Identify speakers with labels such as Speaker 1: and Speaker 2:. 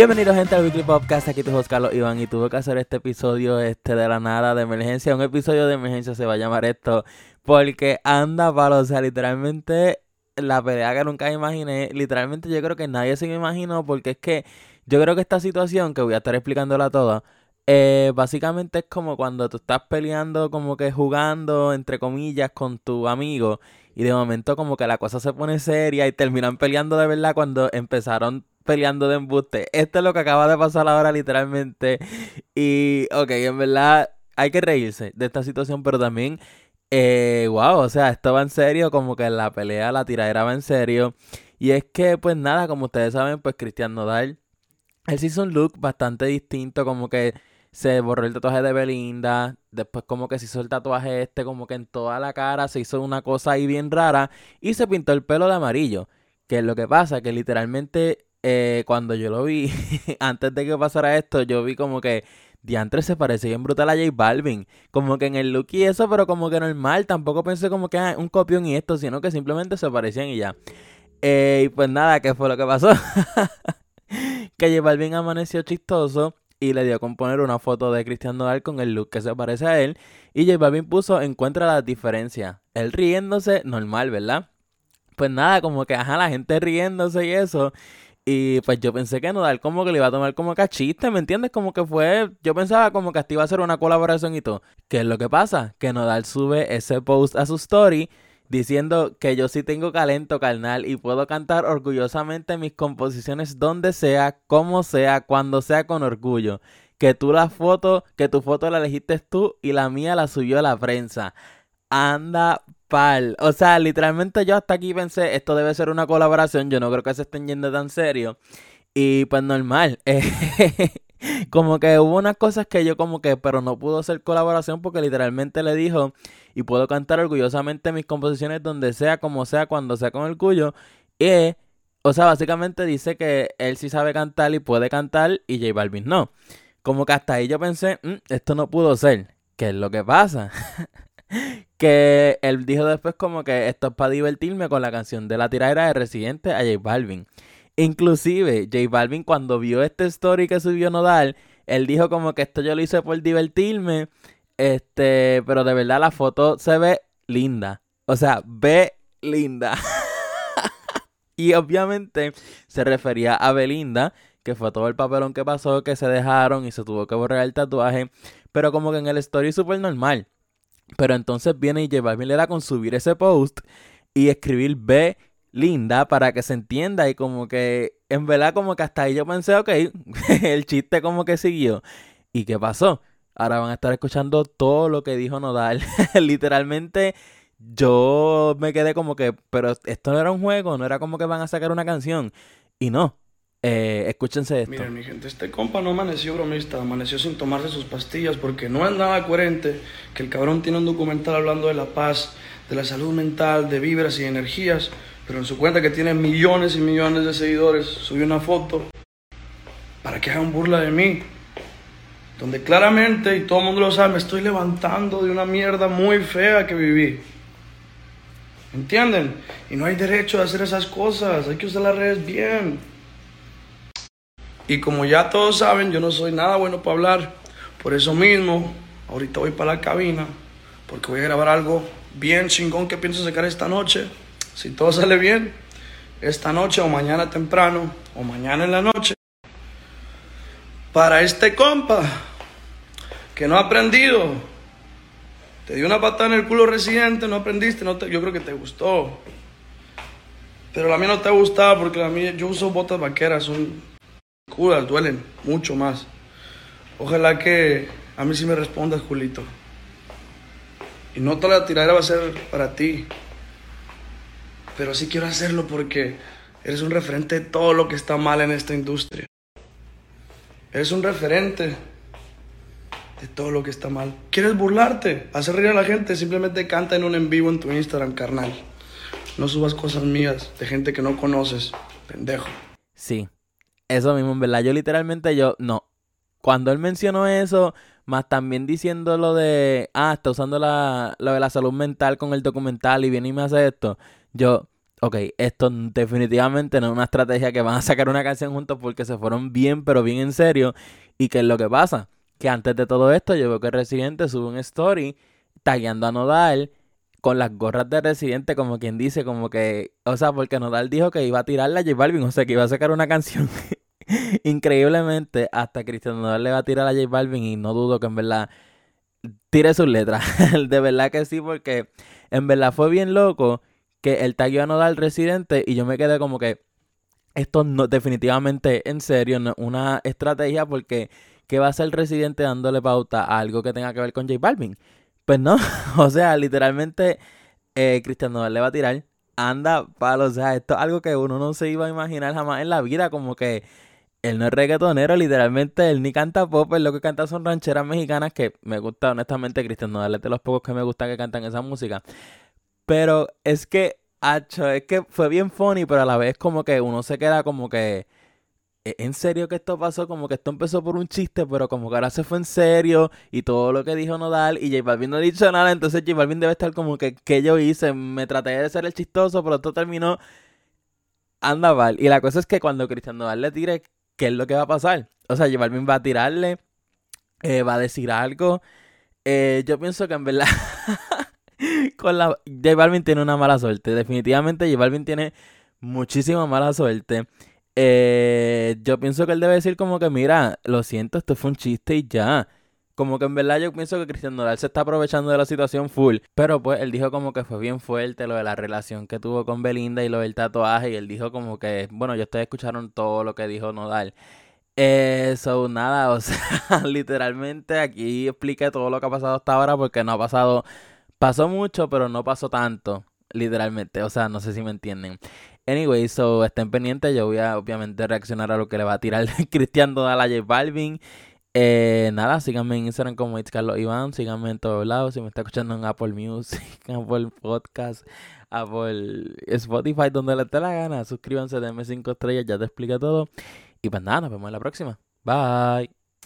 Speaker 1: Bienvenidos gente al Weekly Podcast, aquí tu host Carlos Iván y tuve que hacer este episodio este de la nada de emergencia, un episodio de emergencia se va a llamar esto, porque anda palo, o sea, literalmente la pelea que nunca imaginé, literalmente yo creo que nadie se me imaginó, porque es que yo creo que esta situación, que voy a estar explicándola toda, eh, básicamente es como cuando tú estás peleando, como que jugando, entre comillas, con tu amigo, y de momento como que la cosa se pone seria y terminan peleando de verdad cuando empezaron peleando de embuste. Esto es lo que acaba de pasar ahora literalmente. Y, ok, en verdad hay que reírse de esta situación, pero también, eh, wow, o sea, esto va en serio, como que la pelea, la tiradera va en serio. Y es que, pues nada, como ustedes saben, pues Cristian Nodal, él se hizo un look bastante distinto, como que se borró el tatuaje de Belinda, después como que se hizo el tatuaje este como que en toda la cara, se hizo una cosa ahí bien rara y se pintó el pelo de amarillo. Que es lo que pasa, que literalmente eh, cuando yo lo vi, antes de que pasara esto, yo vi como que Diantre se parecía bien brutal a J Balvin. Como que en el look y eso, pero como que normal. Tampoco pensé como que ah, un copión y esto, sino que simplemente se parecían y ya. Eh, y pues nada, ¿qué fue lo que pasó? que J Balvin amaneció chistoso y le dio a componer una foto de Cristian Nodal con el look que se parece a él. Y J Balvin puso encuentra la diferencia. Él riéndose, normal, ¿verdad? Pues nada, como que ajá, la gente riéndose y eso. Y pues yo pensé que Nodal como que le iba a tomar como cachiste, ¿me entiendes? Como que fue, yo pensaba como que hasta iba a ser una colaboración y todo. ¿Qué es lo que pasa? Que Nodal sube ese post a su story diciendo que yo sí tengo talento carnal y puedo cantar orgullosamente mis composiciones donde sea, como sea, cuando sea con orgullo. Que tú la foto, que tu foto la elegiste tú y la mía la subió la prensa. Anda pal. O sea, literalmente yo hasta aquí pensé, esto debe ser una colaboración, yo no creo que se estén yendo tan serio. Y pues normal. como que hubo unas cosas que yo como que, pero no pudo ser colaboración porque literalmente le dijo, y puedo cantar orgullosamente mis composiciones donde sea, como sea, cuando sea con el cuyo. Y, o sea, básicamente dice que él sí sabe cantar y puede cantar y J Balvin no. Como que hasta ahí yo pensé, mm, esto no pudo ser. ¿Qué es lo que pasa? que él dijo después como que esto es para divertirme con la canción de la tiradera de Residente a J Balvin. Inclusive, J Balvin cuando vio este story que subió Nodal, él dijo como que esto yo lo hice por divertirme, este, pero de verdad la foto se ve linda. O sea, ve linda. y obviamente se refería a Belinda, que fue todo el papelón que pasó, que se dejaron y se tuvo que borrar el tatuaje. Pero como que en el story súper normal. Pero entonces viene y J Balvin le da con subir ese post y escribir B linda para que se entienda y como que en verdad como que hasta ahí yo pensé, ok, el chiste como que siguió. ¿Y qué pasó? Ahora van a estar escuchando todo lo que dijo Nodal. Literalmente yo me quedé como que, pero esto no era un juego, no era como que van a sacar una canción. Y no, eh, escúchense esto.
Speaker 2: Miren, mi gente, este compa no amaneció bromista, amaneció sin tomarse sus pastillas porque no es nada coherente que el cabrón tiene un documental hablando de la paz, de la salud mental, de vibras y energías pero en su cuenta que tiene millones y millones de seguidores, subió una foto para que hagan burla de mí. Donde claramente, y todo el mundo lo sabe, me estoy levantando de una mierda muy fea que viví. ¿Entienden? Y no hay derecho a hacer esas cosas, hay que usar las redes bien. Y como ya todos saben, yo no soy nada bueno para hablar. Por eso mismo, ahorita voy para la cabina, porque voy a grabar algo bien chingón que pienso sacar esta noche si todo sale bien, esta noche o mañana temprano o mañana en la noche, para este compa que no ha aprendido, te dio una patada en el culo residente, no aprendiste, no yo creo que te gustó. Pero la mía no te ha gustado porque la mía, yo uso botas vaqueras, curas, duelen mucho más. Ojalá que a mí sí me respondas, Julito. Y no toda la tiradera va a ser para ti pero sí quiero hacerlo porque eres un referente de todo lo que está mal en esta industria. Eres un referente de todo lo que está mal. ¿Quieres burlarte? Hacer reír a la gente, simplemente canta en un en vivo en tu Instagram, carnal. No subas cosas mías de gente que no conoces, pendejo.
Speaker 1: Sí, eso mismo, en verdad. Yo literalmente, yo, no. Cuando él mencionó eso, más también diciendo lo de, ah, está usando la, lo de la salud mental con el documental y viene y me hace esto. Yo, ok, esto definitivamente no es una estrategia que van a sacar una canción juntos porque se fueron bien, pero bien en serio. ¿Y qué es lo que pasa? Que antes de todo esto, yo veo que Residente sube un story tagueando a Nodal con las gorras de Residente, como quien dice, como que, o sea, porque Nodal dijo que iba a tirarle a J Balvin, o sea, que iba a sacar una canción. Increíblemente, hasta Cristian Nodal le va a tirar a J Balvin y no dudo que en verdad tire sus letras. de verdad que sí, porque en verdad fue bien loco que el tagueó a Nodal Residente y yo me quedé como que esto no definitivamente en serio no una estrategia porque ¿qué va a hacer el Residente dándole pauta a algo que tenga que ver con J Balvin? Pues no, o sea, literalmente eh, Cristian Nodal le va a tirar, anda palo, o sea, esto es algo que uno no se iba a imaginar jamás en la vida, como que él no es reggaetonero, literalmente él ni canta pop, él lo que canta son rancheras mexicanas que me gusta, honestamente, Cristian Nodal es de los pocos que me gusta que cantan esa música. Pero es que, hacho, es que fue bien funny, pero a la vez como que uno se queda como que... ¿e-, ¿En serio que esto pasó? Como que esto empezó por un chiste, pero como que ahora se fue en serio y todo lo que dijo Nodal y J Balvin no ha dicho nada, entonces J Balvin debe estar como que, ¿qué yo hice? Me traté de ser el chistoso, pero esto terminó anda mal. Y la cosa es que cuando Cristian Nodal le tire, ¿qué es lo que va a pasar? O sea, J va a tirarle, eh, va a decir algo. Eh, yo pienso que en verdad con la J Balvin tiene una mala suerte. Definitivamente J Balvin tiene muchísima mala suerte. Eh, yo pienso que él debe decir como que, mira, lo siento, esto fue un chiste y ya. Como que en verdad yo pienso que Cristian Nodal se está aprovechando de la situación full. Pero pues él dijo como que fue bien fuerte lo de la relación que tuvo con Belinda y lo del tatuaje. Y él dijo como que, bueno, yo ustedes escucharon todo lo que dijo Nodal. Eso, nada, o sea, literalmente aquí expliqué todo lo que ha pasado hasta ahora porque no ha pasado Pasó mucho, pero no pasó tanto, literalmente. O sea, no sé si me entienden. Anyway, so estén pendientes. Yo voy a obviamente reaccionar a lo que le va a tirar Cristian Dodal a J Balvin. Eh, nada, síganme en Instagram como It's Carlos Iván. Síganme en todos lados. Si me está escuchando en Apple Music, Apple Podcast, Apple Spotify, donde les dé la gana. Suscríbanse, denme 5 estrellas. Ya te expliqué todo. Y pues nada, nos vemos en la próxima. Bye.